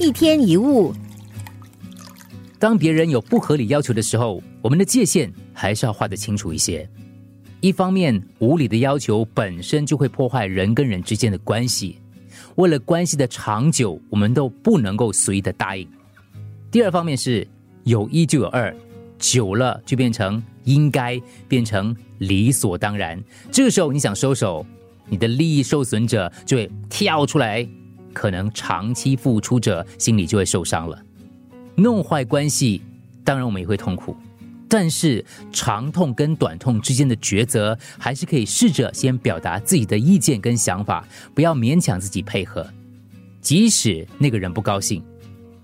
一天一物，当别人有不合理要求的时候，我们的界限还是要画得清楚一些。一方面，无理的要求本身就会破坏人跟人之间的关系，为了关系的长久，我们都不能够随意的答应。第二方面是有一就有二，久了就变成应该，变成理所当然。这个时候你想收手，你的利益受损者就会跳出来。可能长期付出者心里就会受伤了，弄坏关系，当然我们也会痛苦。但是长痛跟短痛之间的抉择，还是可以试着先表达自己的意见跟想法，不要勉强自己配合。即使那个人不高兴，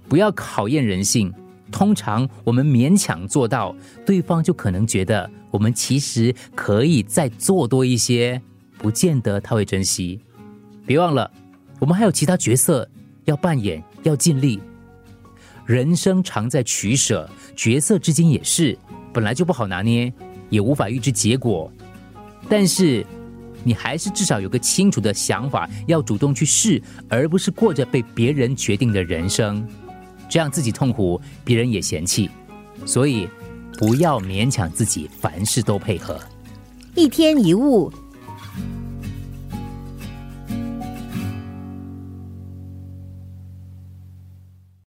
不要考验人性。通常我们勉强做到，对方就可能觉得我们其实可以再做多一些，不见得他会珍惜。别忘了。我们还有其他角色要扮演，要尽力。人生常在取舍，角色之间也是本来就不好拿捏，也无法预知结果。但是你还是至少有个清楚的想法，要主动去试，而不是过着被别人决定的人生。这样自己痛苦，别人也嫌弃。所以不要勉强自己，凡事都配合。一天一物。